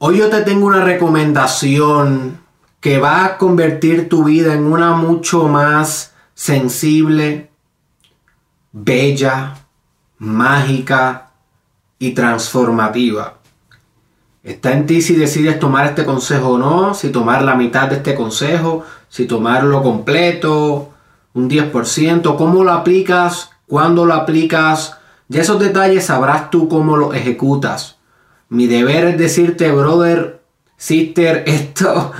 Hoy yo te tengo una recomendación que va a convertir tu vida en una mucho más sensible, bella, mágica y transformativa. Está en ti si decides tomar este consejo o no, si tomar la mitad de este consejo, si tomarlo completo, un 10%, cómo lo aplicas, cuándo lo aplicas. Ya esos detalles sabrás tú cómo lo ejecutas. Mi deber es decirte, brother, sister, esto,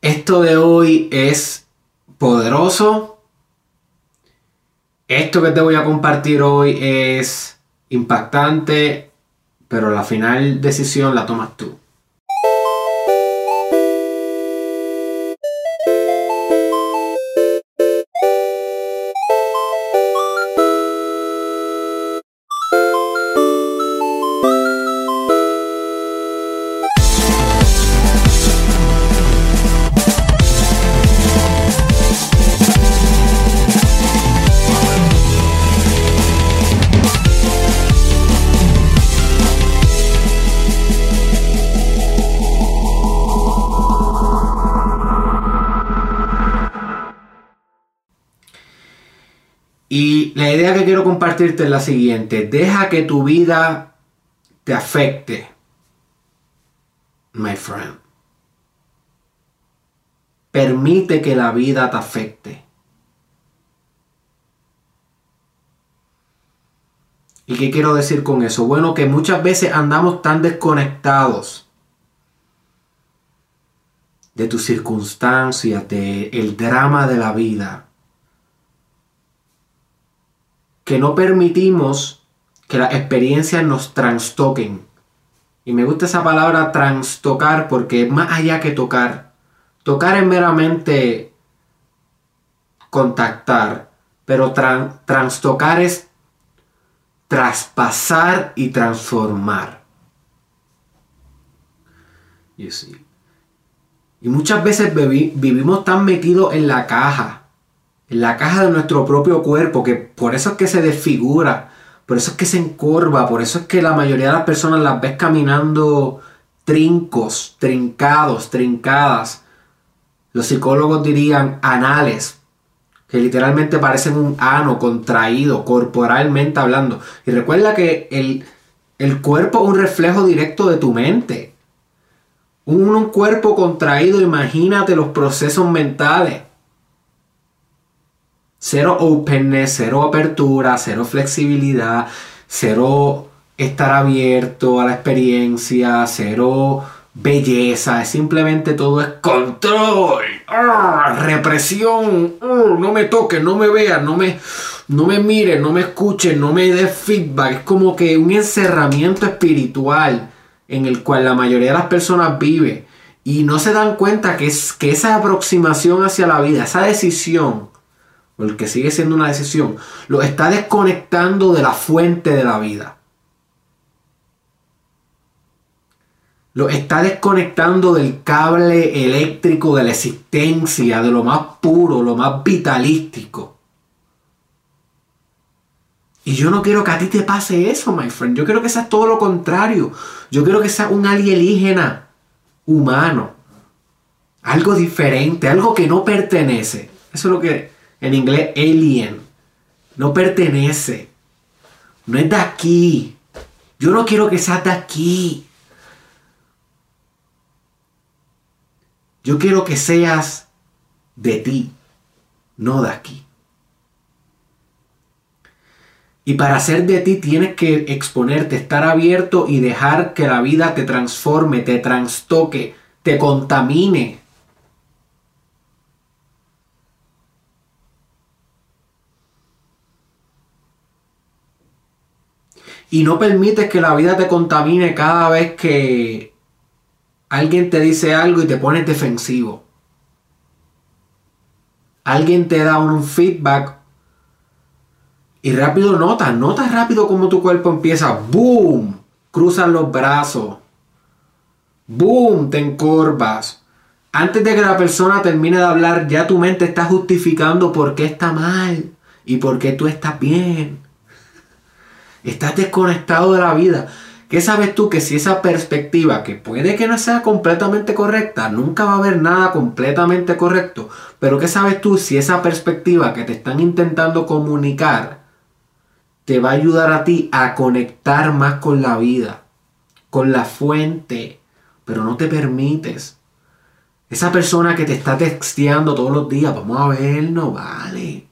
esto de hoy es poderoso. Esto que te voy a compartir hoy es impactante, pero la final decisión la tomas tú. Compartirte la siguiente. Deja que tu vida te afecte. My friend. Permite que la vida te afecte. ¿Y qué quiero decir con eso? Bueno, que muchas veces andamos tan desconectados de tus circunstancias, de el drama de la vida que no permitimos que las experiencias nos transtoquen. Y me gusta esa palabra transtocar porque es más allá que tocar. Tocar es meramente contactar, pero transtocar es traspasar y transformar. Y muchas veces vivimos tan metidos en la caja la caja de nuestro propio cuerpo, que por eso es que se desfigura, por eso es que se encorva, por eso es que la mayoría de las personas las ves caminando trincos, trincados, trincadas. Los psicólogos dirían anales, que literalmente parecen un ano contraído, corporalmente hablando. Y recuerda que el, el cuerpo es un reflejo directo de tu mente. un cuerpo contraído, imagínate los procesos mentales Cero openness, cero apertura, cero flexibilidad, cero estar abierto a la experiencia, cero belleza, es simplemente todo es control, ¡ah! represión, ¡ah! no me toques, no me veas, no me, no me no me escuches, no me des feedback, es como que un encerramiento espiritual en el cual la mayoría de las personas vive y no se dan cuenta que, es, que esa aproximación hacia la vida, esa decisión, porque sigue siendo una decisión, lo está desconectando de la fuente de la vida. Lo está desconectando del cable eléctrico de la existencia, de lo más puro, lo más vitalístico. Y yo no quiero que a ti te pase eso, my friend. Yo quiero que seas todo lo contrario. Yo quiero que seas un alienígena humano. Algo diferente, algo que no pertenece. Eso es lo que en inglés alien, no pertenece, no es de aquí. Yo no quiero que seas de aquí. Yo quiero que seas de ti, no de aquí. Y para ser de ti tienes que exponerte, estar abierto y dejar que la vida te transforme, te transtoque, te contamine. Y no permites que la vida te contamine cada vez que alguien te dice algo y te pones defensivo. Alguien te da un feedback y rápido notas, notas rápido como tu cuerpo empieza, boom, cruzan los brazos, boom, te encorvas. Antes de que la persona termine de hablar, ya tu mente está justificando por qué está mal y por qué tú estás bien. Estás desconectado de la vida. ¿Qué sabes tú que si esa perspectiva, que puede que no sea completamente correcta, nunca va a haber nada completamente correcto, pero qué sabes tú si esa perspectiva que te están intentando comunicar te va a ayudar a ti a conectar más con la vida, con la fuente, pero no te permites. Esa persona que te está texteando todos los días, vamos a vernos, vale.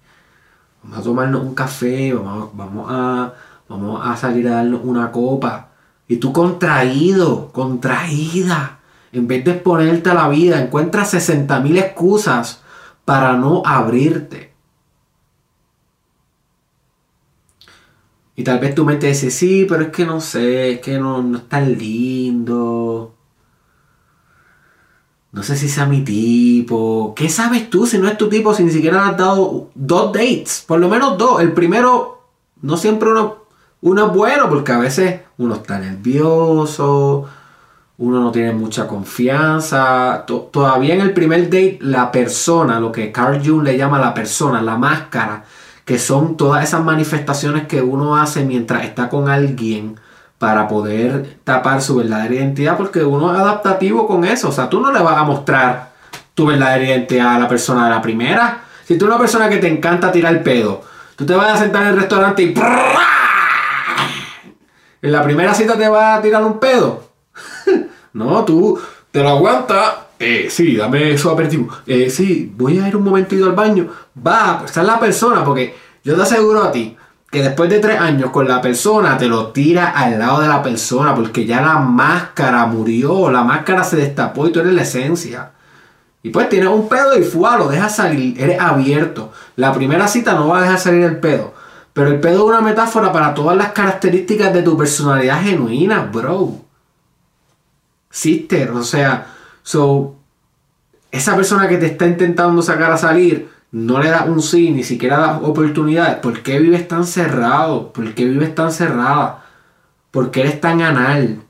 Vamos a tomarnos un café, vamos, vamos, a, vamos a salir a darnos una copa. Y tú contraído, contraída. En vez de exponerte a la vida, encuentras 60.000 excusas para no abrirte. Y tal vez tu mente dice, sí, pero es que no sé, es que no, no es tan lindo. No sé si sea mi tipo. ¿Qué sabes tú si no es tu tipo si ni siquiera has dado dos dates? Por lo menos dos. El primero, no siempre uno, uno es bueno porque a veces uno está nervioso, uno no tiene mucha confianza. todavía en el primer date, la persona, lo que Carl Jung le llama la persona, la máscara, que son todas esas manifestaciones que uno hace mientras está con alguien para poder tapar su verdadera identidad, porque uno es adaptativo con eso. O sea, tú no le vas a mostrar tu verdadera identidad a la persona de la primera. Si tú eres una persona que te encanta tirar el pedo, tú te vas a sentar en el restaurante y en la primera cita te vas a tirar un pedo. no, tú te lo aguantas. Eh, sí, dame eso aperitivo. Eh, sí, voy a ir un momentito al baño. Va, pues, esa es la persona, porque yo te aseguro a ti que después de tres años con la persona te lo tira al lado de la persona, porque ya la máscara murió, la máscara se destapó y tú eres la esencia. Y pues tienes un pedo y fuá, lo dejas salir, eres abierto. La primera cita no va a dejar salir el pedo. Pero el pedo es una metáfora para todas las características de tu personalidad genuina, bro. Sister, o sea, so, esa persona que te está intentando sacar a salir, no le da un sí, ni siquiera da oportunidades. ¿Por qué vives tan cerrado? ¿Por qué vives tan cerrada? ¿Por qué eres tan anal?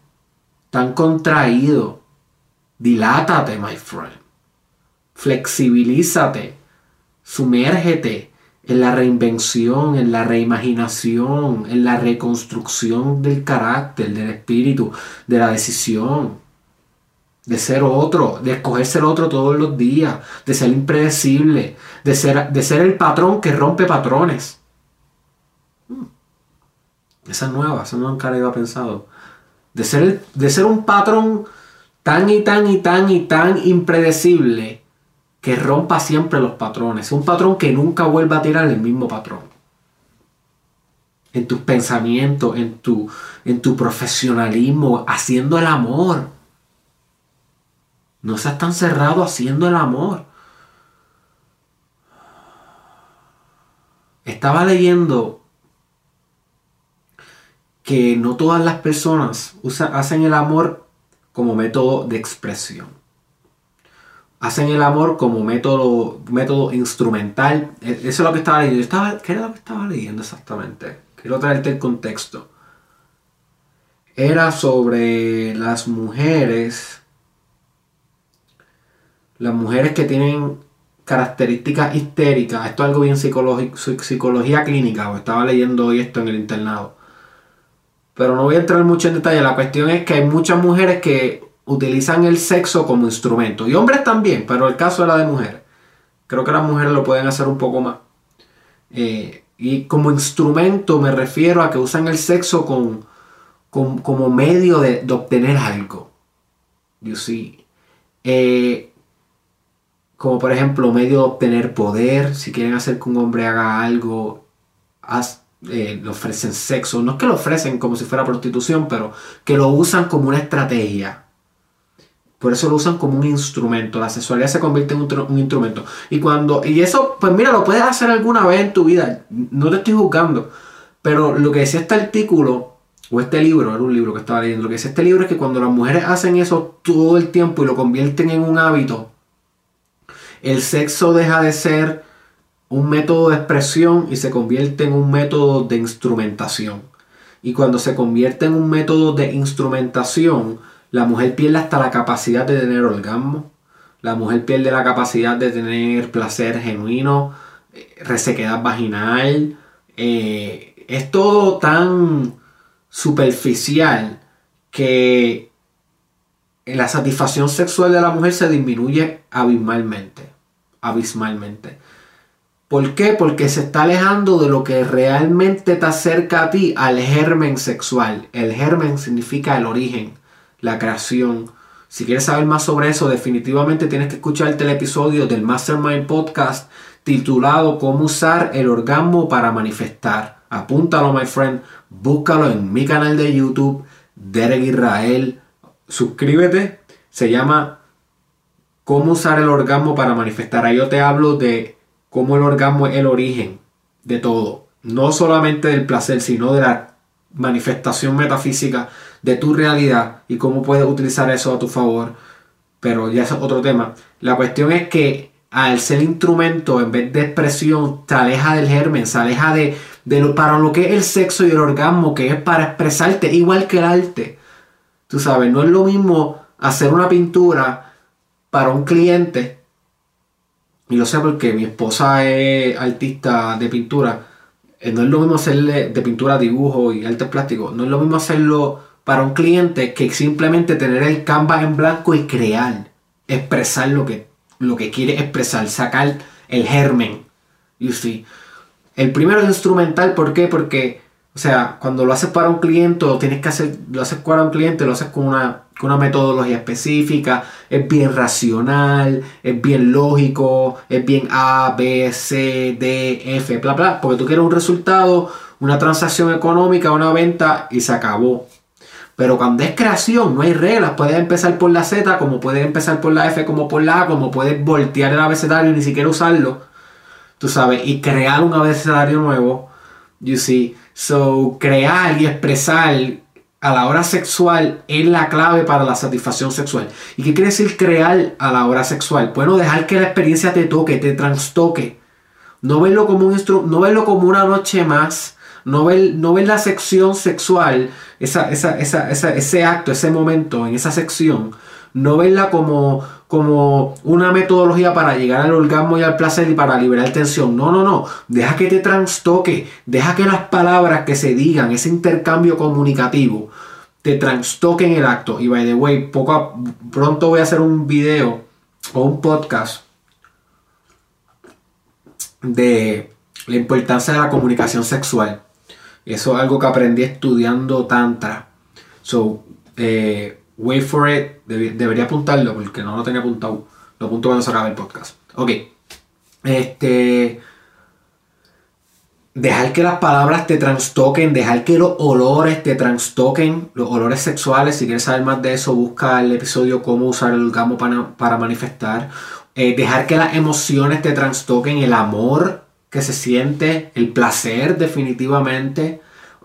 Tan contraído. Dilátate, my friend. Flexibilízate. Sumérgete en la reinvención, en la reimaginación, en la reconstrucción del carácter, del espíritu, de la decisión, de ser otro, de escoger ser otro todos los días, de ser impredecible, de ser, el patrón que rompe patrones. Hmm. Esa es nueva, esa nunca la había pensado. De ser, de ser un patrón tan y tan y tan y tan impredecible que rompa siempre los patrones. Un patrón que nunca vuelva a tirar el mismo patrón. En tus pensamientos, en tu, en tu profesionalismo, haciendo el amor. No seas tan cerrado haciendo el amor. Estaba leyendo que no todas las personas hacen el amor como método de expresión hacen el amor como método, método instrumental. E, eso es lo que estaba leyendo. Estaba, ¿Qué era lo que estaba leyendo exactamente? Quiero traerte el contexto. Era sobre las mujeres. Las mujeres que tienen características histéricas. Esto es algo bien psicológico, psicología clínica. estaba leyendo hoy esto en el internado. Pero no voy a entrar mucho en detalle. La cuestión es que hay muchas mujeres que utilizan el sexo como instrumento. Y hombres también, pero el caso era de mujeres. Creo que las mujeres lo pueden hacer un poco más. Eh, y como instrumento me refiero a que usan el sexo con, como medio de, obtener algo. You see. Eh, como por ejemplo medio de obtener poder. Si quieren hacer que un hombre haga algo, eh, le ofrecen sexo. No es que lo ofrecen como si fuera prostitución, pero que lo usan como una estrategia por eso lo usan como un instrumento. La sexualidad se convierte en un, instrumento. Y cuando. Y eso, pues mira, lo puedes hacer alguna vez en tu vida. No te estoy juzgando. Pero lo que decía este artículo, o este libro, era un libro que estaba leyendo. Lo que decía este libro es que cuando las mujeres hacen eso todo el tiempo y lo convierten en un hábito, el sexo deja de ser un método de expresión y se convierte en un método de instrumentación. Y cuando se convierte en un método de instrumentación, la mujer pierde hasta la capacidad de tener orgasmo. La mujer pierde la capacidad de tener placer genuino, eh, resequedad vaginal. Eh, es todo tan superficial que la satisfacción sexual de la mujer se disminuye abismalmente. Abismalmente. ¿Por qué? Porque se está alejando de lo que realmente te acerca a ti, al germen sexual. El germen significa el origen, la creación. Si quieres saber más sobre eso, definitivamente tienes que escucharte el episodio del Mastermind Podcast titulado Cómo usar el orgasmo para manifestar. Apúntalo, my friend. Búscalo en mi canal de YouTube, Derek Israel. Suscríbete. Se llama Cómo usar el orgasmo para manifestar. Ahí yo te hablo de cómo el orgasmo es el origen de todo. No solamente del placer, sino de la manifestación metafísica de tu realidad y cómo puedes utilizar eso a tu favor. Pero ya es otro tema. La cuestión es que al ser instrumento en vez de expresión, te aleja del germen, se aleja de, de lo, para lo que es el sexo y el orgasmo, que es para expresarte, igual que el arte. Tú sabes, no es lo mismo hacer una pintura para un cliente. Y lo sé porque mi esposa es artista de pintura. Eh, no es lo mismo hacerle de pintura, dibujo y arte plástico. No es lo mismo hacerlo para un cliente que simplemente tener el canvas en blanco y crear, expresar lo que lo que quiere expresar, sacar el germen. You see. El primero es instrumental, ¿por qué? Porque, o sea, cuando lo haces para un cliente, lo tienes que lo haces para un cliente, lo haces con una, con una metodología específica, es bien racional, es bien lógico, es bien A, B, C, D, F, bla, bla, porque tú quieres un resultado, una transacción económica, una venta y se acabó. Pero cuando es creación, no hay reglas. Puedes empezar por la Z, como puedes empezar por la F, como por la A, como puedes voltear el abecedario y ni siquiera usarlo. Tú sabes, y crear un abecedario nuevo. You see. So, crear y expresar a la hora sexual es la clave para la satisfacción sexual. ¿Y qué quiere decir crear a la hora sexual? Bueno, dejar que la experiencia te toque, te transtoque. No verlo como un no verlo como una noche más no ver, no la sección sexual, esa, ese acto, ese momento en esa sección, no verla como, como una metodología para llegar al orgasmo y al placer y para liberar tensión. No, no, no. Deja que te transtoque. Deja que las palabras que se digan, ese intercambio comunicativo, te transtoquen el acto. Y by the way, poco pronto voy a hacer un video o un podcast de la importancia de la comunicación sexual. Eso es algo que aprendí estudiando Tantra. So, eh, wait for it. debería apuntarlo porque no lo tenía apuntado. Lo apunto cuando se acabe el podcast. Ok. Este. Dejar que las palabras te transtoquen, dejar que los olores te transtoquen, los olores sexuales. Si quieres saber más de eso, busca el episodio Cómo usar el orgasmo para, manifestar. Eh, dejar que las emociones te transtoquen, el amor, que se siente, el placer definitivamente,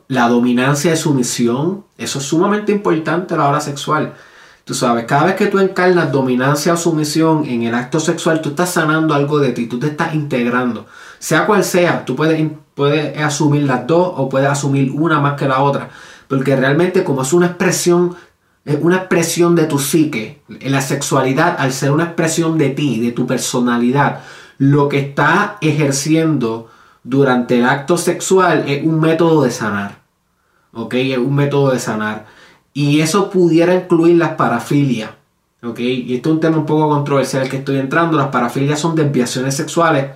la dominancia de sumisión, eso es sumamente importante a la hora sexual. Tú sabes, cada vez que tú encarnas dominancia o sumisión en el acto sexual, tú estás sanando algo de ti, tú te estás integrando. Sea cual sea, tú puedes, puedes asumir las dos o puedes asumir una más que la otra. Porque realmente como es una expresión, es una expresión de tu psique, la sexualidad al ser una expresión de ti, de tu personalidad, lo que está ejerciendo durante el acto sexual es un método de sanar. ¿Ok? Es un método de sanar. Y eso pudiera incluir las parafilias. ¿Ok? Y esto es un tema un poco controversial que estoy entrando. Las parafilias son desviaciones sexuales.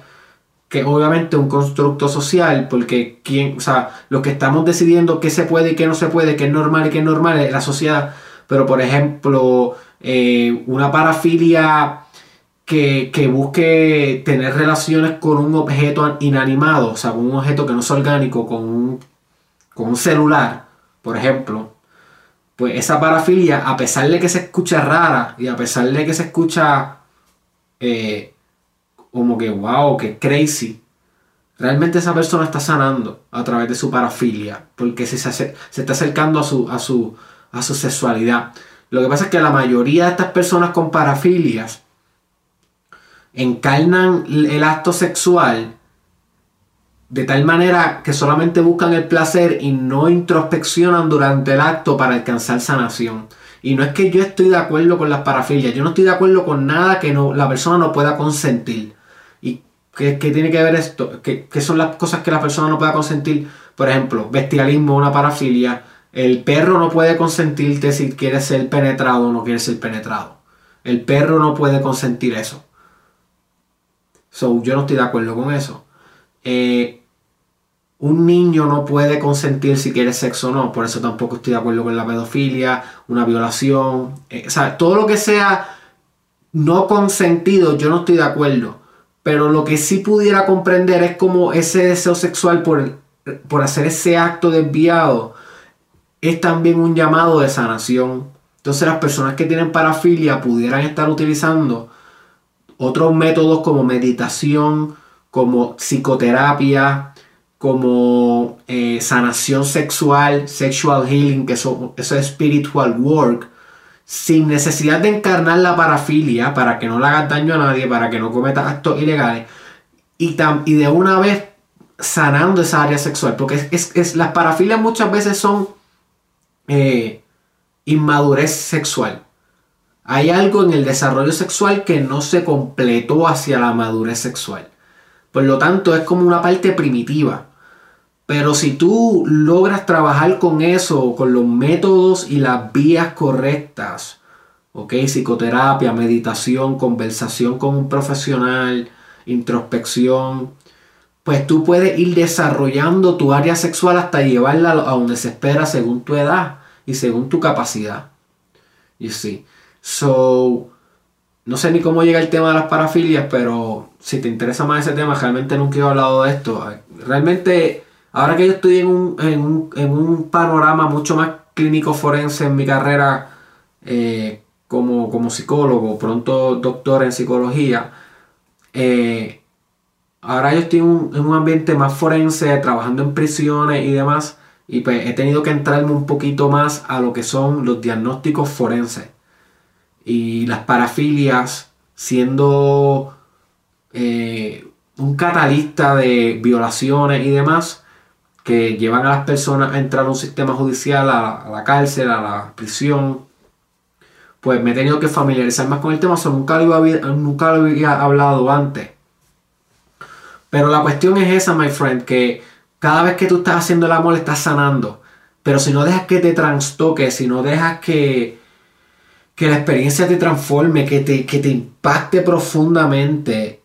Que obviamente es un constructo social. Porque quién, o sea, lo que estamos decidiendo qué se puede y qué no se puede, qué es normal y qué es normal es la sociedad. Pero por ejemplo, eh, una parafilia que, busque tener relaciones con un objeto inanimado, o sea, con un objeto que no es orgánico, con un, con un celular, por ejemplo, pues esa parafilia, a pesar de que se escucha rara y a pesar de que se escucha eh, como que wow, que crazy, realmente esa persona está sanando a través de su parafilia, porque se, se, está acercando a su, a, su, a su sexualidad. Lo que pasa es que la mayoría de estas personas con parafilias encarnan el acto sexual de tal manera que solamente buscan el placer y no introspeccionan durante el acto para alcanzar sanación. Y no es que yo estoy de acuerdo con las parafilias, yo no estoy de acuerdo con nada que no, la persona no pueda consentir. ¿Y qué, tiene que ver esto? ¿Qué, son las cosas que la persona no pueda consentir? Por ejemplo, bestialismo, una parafilia, El perro no puede consentirte si quiere ser penetrado o no quiere ser penetrado. El perro no puede consentir eso. So, yo no estoy de acuerdo con eso. Eh, un niño no puede consentir si quiere sexo o no. Por eso tampoco estoy de acuerdo con la pedofilia, una violación. Eh, o sea, todo lo que sea no consentido, yo no estoy de acuerdo. Pero lo que sí pudiera comprender es como ese deseo sexual por, por hacer ese acto desviado es también un llamado de sanación. Entonces las personas que tienen parafilia pudieran estar utilizando otros métodos como meditación, como psicoterapia, como eh, sanación sexual, sexual healing, que eso, eso es spiritual work, sin necesidad de encarnar la parafilia para que no le hagas daño a nadie, para que no cometa actos ilegales, y, y de una vez sanando esa área sexual, porque es, las parafilias muchas veces son eh, inmadurez sexual. Hay algo en el desarrollo sexual que no se completó hacia la madurez sexual. Por lo tanto, es como una parte primitiva. Pero si tú logras trabajar con eso, con los métodos y las vías correctas, ¿ok? Psicoterapia, meditación, conversación con un profesional, introspección, pues tú puedes ir desarrollando tu área sexual hasta llevarla a donde se espera según tu edad y según tu capacidad. Y sí. So, no sé ni cómo llega el tema de las parafilias, pero si te interesa más ese tema, realmente nunca he hablado de esto. Realmente Ahora que yo estoy en un, panorama mucho más clínico forense en mi carrera eh, como, psicólogo, pronto doctor en psicología, eh, ahora yo estoy en un, ambiente más forense, trabajando en prisiones y demás, y pues he tenido que entrarme un poquito más a lo que son los diagnósticos forenses y las parafilias siendo eh, un catalista de violaciones y demás que llevan a las personas a entrar a un sistema judicial, a la, cárcel, a la prisión. Pues me he tenido que familiarizar más con el tema, nunca, lo había, nunca lo había hablado antes. Pero la cuestión es esa, my friend, que cada vez que tú estás haciendo el amor, estás sanando. Pero si no dejas que te transtoque, si no dejas que, que la experiencia te transforme, que te, que te impacte profundamente,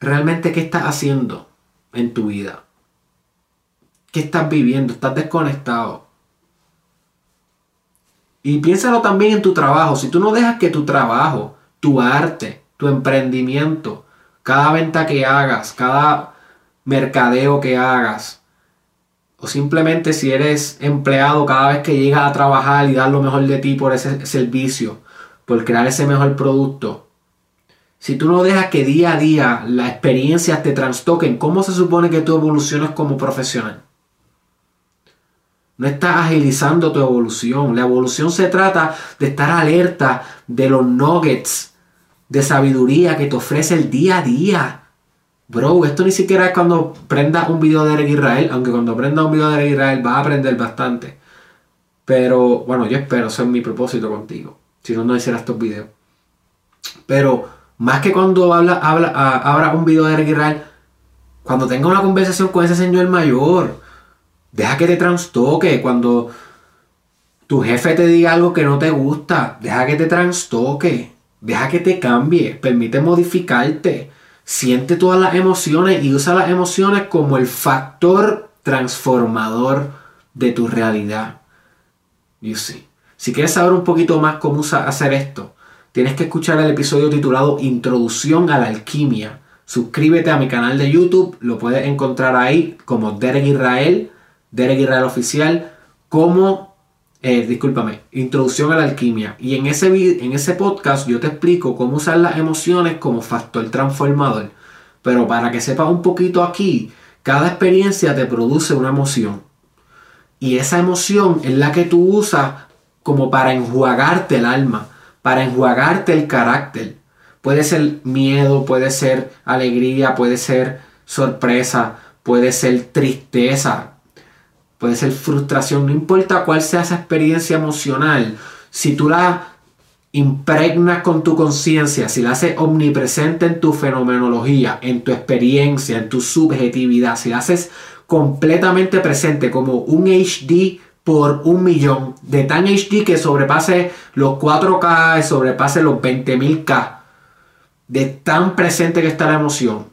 realmente qué estás haciendo en tu vida. ¿Qué estás viviendo? ¿Estás desconectado? Y piénsalo también en tu trabajo. Si tú no dejas que tu trabajo, tu arte, tu emprendimiento, cada venta que hagas, cada mercadeo que hagas, o simplemente si eres empleado cada vez que llegas a trabajar y dar lo mejor de ti por ese servicio, por crear ese mejor producto, si tú no dejas que día a día las experiencias te trastoquen, ¿cómo se supone que tú evoluciones como profesional? No estás agilizando tu evolución. La evolución se trata de estar alerta de los nuggets de sabiduría que te ofrece el día a día. Bro, esto ni siquiera es cuando prendas un video de Eric Israel, aunque cuando prendas un video de Eric Israel vas a aprender bastante. Pero bueno, yo espero, eso es mi propósito contigo. Si no, no hiciera estos videos. Pero más que cuando habla, habla, abra un video de Eric cuando tenga una conversación con ese señor mayor, deja que te transtoque. Cuando tu jefe te diga algo que no te gusta, deja que te transtoque. Deja que te cambie. Permite modificarte. Siente todas las emociones y usa las emociones como el factor transformador de tu realidad. You see. Si quieres saber un poquito más cómo hacer esto, tienes que escuchar el episodio titulado Introducción a la Alquimia. Suscríbete a mi canal de YouTube, lo puedes encontrar ahí como Derek Israel, Derek Israel Oficial, como, eh, discúlpame, Introducción a la Alquimia. Y en ese, en ese podcast yo te explico cómo usar las emociones como factor transformador. Pero para que sepas un poquito aquí, cada experiencia te produce una emoción. Y esa emoción es la que tú usas como para enjuagarte el alma para enjuagarte el carácter. Puede ser miedo, puede ser alegría, puede ser sorpresa, puede ser tristeza, puede ser frustración, no importa cuál sea esa experiencia emocional, si tú la impregnas con tu conciencia, si la haces omnipresente en tu fenomenología, en tu experiencia, en tu subjetividad, si la haces completamente presente, como un HD por un millón, de tan HD que sobrepase los 4K, sobrepase los 20.000K, de tan presente que está la emoción.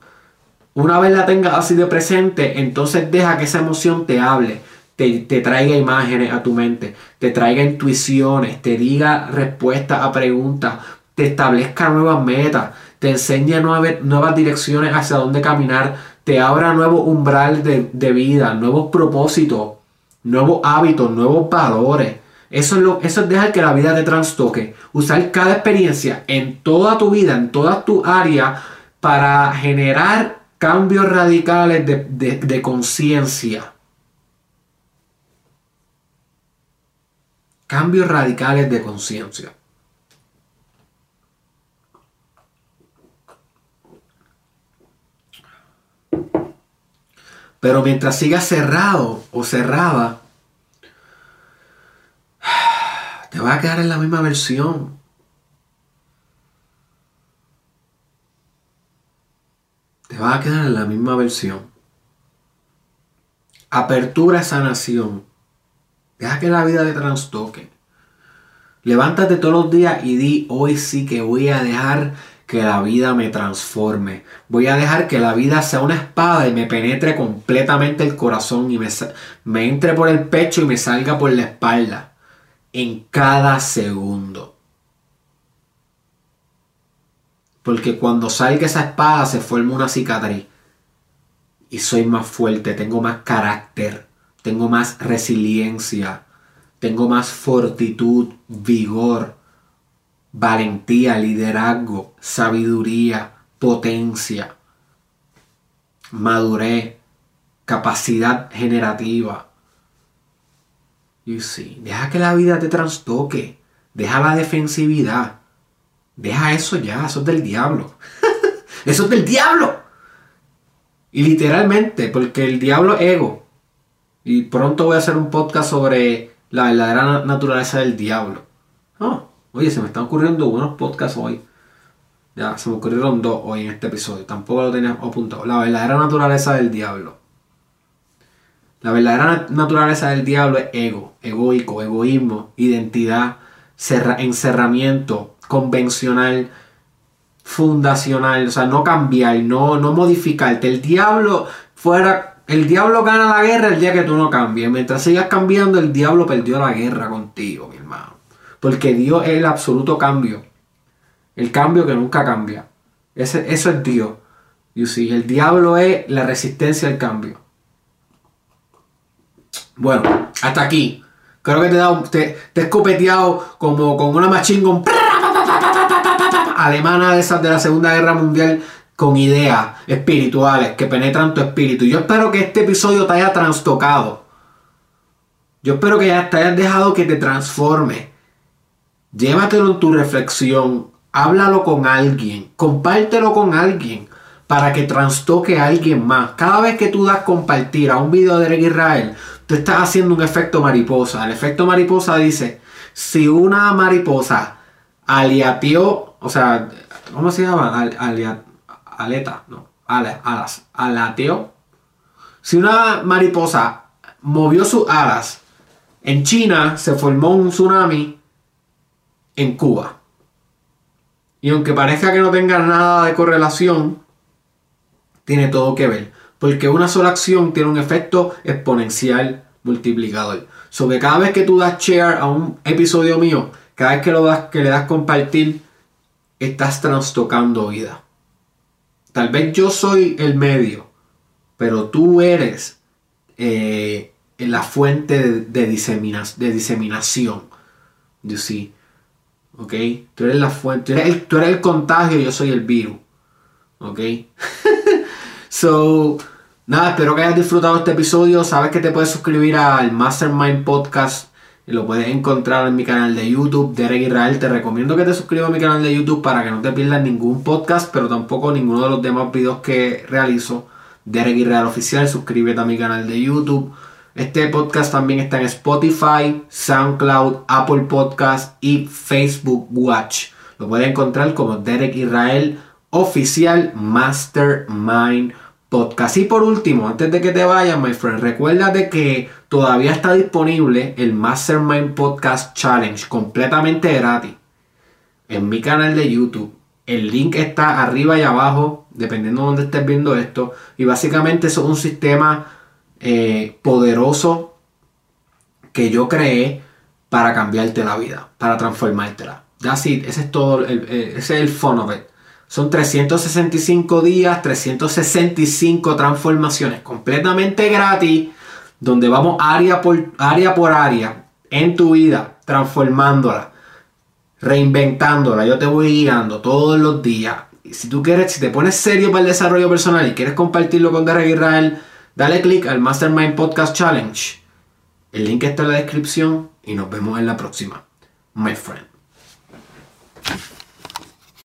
Una vez la tengas así de presente, entonces deja que esa emoción te hable, te, traiga imágenes a tu mente, te traiga intuiciones, te diga respuestas a preguntas, te establezca nuevas metas, te enseña nuevas, direcciones hacia dónde caminar, te abra nuevos umbrales de, de, vida, nuevos propósitos, nuevos hábitos, nuevos valores. Eso es, lo, eso es dejar que la vida te trastoque. Usar cada experiencia en toda tu vida, en toda tu área, para generar cambios radicales de, de, de conciencia. Cambios radicales de conciencia. Pero mientras sigas cerrado o cerrada, te va a quedar en la misma versión. Te va a quedar en la misma versión. Apertura sanación. Deja que la vida te transtoque. Levántate todos los días y di, hoy sí que voy a dejar que la vida me transforme. Voy a dejar que la vida sea una espada y me penetre completamente el corazón y me, me entre por el pecho y me salga por la espalda. En cada segundo. Porque cuando salga esa espada se forma una cicatriz. Y soy más fuerte, tengo más carácter, tengo más resiliencia, tengo más fortitud, vigor valentía, liderazgo, sabiduría, potencia, madurez, capacidad generativa. Y sí, deja que la vida te trastoque, deja la defensividad, deja eso ya, eso es del diablo. eso es del diablo. Y literalmente, porque el diablo ego. Y pronto voy a hacer un podcast sobre la verdadera naturaleza del diablo. Oh. Oye, se me están ocurriendo buenos podcasts hoy. Ya, se me ocurrieron dos hoy en este episodio. Tampoco lo tenía apuntado. La verdadera naturaleza del diablo. La verdadera naturaleza del diablo es ego, egoico, egoísmo, identidad, encerramiento, convencional, fundacional. O sea, no cambiar, no, no modificarte. El diablo fuera. El diablo gana la guerra el día que tú no cambies. Mientras sigas cambiando, el diablo perdió la guerra contigo, mi hermano. Porque Dios es el absoluto cambio. El cambio que nunca cambia. Ese, eso es Dios. You see, el diablo es la resistencia al cambio. Bueno, hasta aquí. Creo que te he, dado, te, te he escopeteado como con una machingón alemana de esas de la Segunda Guerra Mundial con ideas espirituales que penetran tu espíritu. Yo espero que este episodio te haya trastocado. Yo espero que te hayas dejado que te transforme. Llévatelo en tu reflexión, háblalo con alguien, compártelo con alguien para que trastoque a alguien más. Cada vez que tú das compartir a un video de Eric Israel, tú estás haciendo un efecto mariposa. El efecto mariposa dice, si una mariposa aliatió, o sea, ¿cómo se llama? Aleta, no, alas, alateó. Si una mariposa movió sus alas, en China se formó un tsunami en Cuba. Y aunque parezca que no tenga nada de correlación, tiene todo que ver. Porque una sola acción tiene un efecto exponencial multiplicador. Sobre cada vez que tú das share a un episodio mío, cada vez que, lo das, que le das compartir, estás trastocando vida. Tal vez yo soy el medio, pero tú eres eh, la fuente de, de, de diseminación. You see? ¿ok? Tú eres la fuente, tú eres el, contagio, yo soy el virus, ¿ok? so, nada, espero que hayas disfrutado este episodio. Sabes que te puedes suscribir al Mastermind Podcast. Lo puedes encontrar en mi canal de YouTube, Derek Israel. Te recomiendo que te suscribas a mi canal de YouTube para que no te pierdas ningún podcast, pero tampoco ninguno de los demás videos que realizo. Derek Israel Oficial, suscríbete a mi canal de YouTube. Este podcast también está en Spotify, SoundCloud, Apple Podcast y Facebook Watch. Lo pueden encontrar como Derek Israel Oficial Mastermind Podcast. Y por último, antes de que te vayas, my friend, recuerda de que todavía está disponible el Mastermind Podcast Challenge completamente gratis en mi canal de YouTube. El link está arriba y abajo, dependiendo de dónde estés viendo esto. Y básicamente es un sistema eh, poderoso que yo creé para cambiarte la vida, para transformártela. That's Ese es todo, ese es el fun of it. Son 365 días, 365 transformaciones completamente gratis, donde vamos área por área por área en tu vida, transformándola, reinventándola. Yo te voy guiando todos los días. Y si tú quieres, si te pones serio para el desarrollo personal y quieres compartirlo con Derek Israel, dale click al Mastermind Podcast Challenge. El link está en la descripción y nos vemos en la próxima. My friend.